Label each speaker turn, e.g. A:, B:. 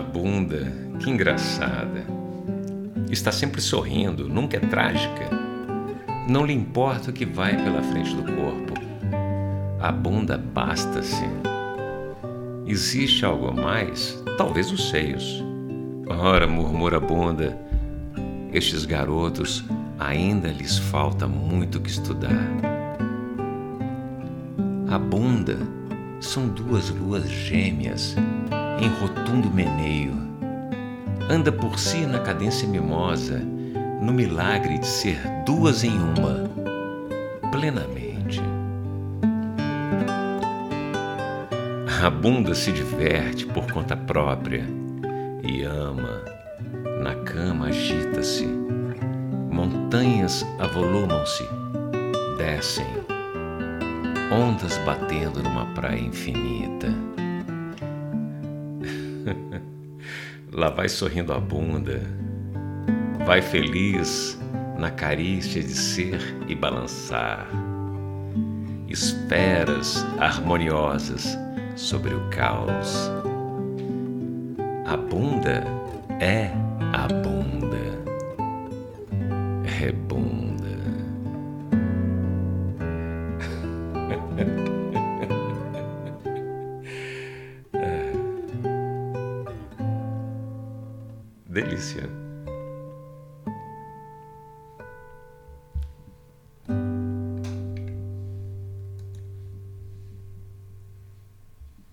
A: bunda, que engraçada. Está sempre sorrindo, nunca é trágica. Não lhe importa o que vai pela frente do corpo. A bunda basta-se. Existe algo a mais? Talvez os seios. Ora, murmura a bunda, estes garotos ainda lhes falta muito que estudar. A bunda são duas luas gêmeas em rotundo meneio. Anda por si na cadência mimosa, no milagre de ser duas em uma, plenamente. A bunda se diverte por conta própria e ama. Na cama agita-se. Montanhas avolumam-se, descem. Ondas batendo numa praia infinita. Lá vai sorrindo a bunda, vai feliz na carícia de ser e balançar. Esferas harmoniosas sobre o caos. A bunda é a bunda. Rebunda. Delícia.